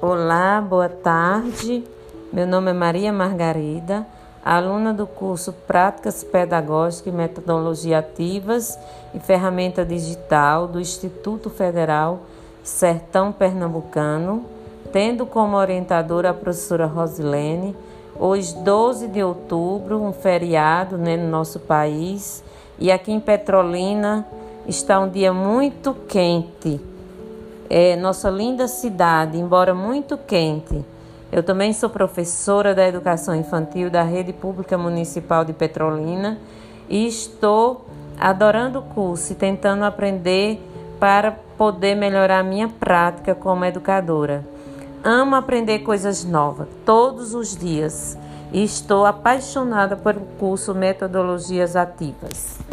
Olá, boa tarde. Meu nome é Maria Margarida, aluna do curso Práticas Pedagógicas e Metodologia Ativas e Ferramenta Digital do Instituto Federal Sertão Pernambucano, tendo como orientadora a professora Rosilene. Hoje, 12 de outubro, um feriado né, no nosso país, e aqui em Petrolina está um dia muito quente é nossa linda cidade, embora muito quente. Eu também sou professora da educação infantil da Rede Pública Municipal de Petrolina e estou adorando o curso e tentando aprender para poder melhorar minha prática como educadora. Amo aprender coisas novas todos os dias e estou apaixonada por curso Metodologias Ativas.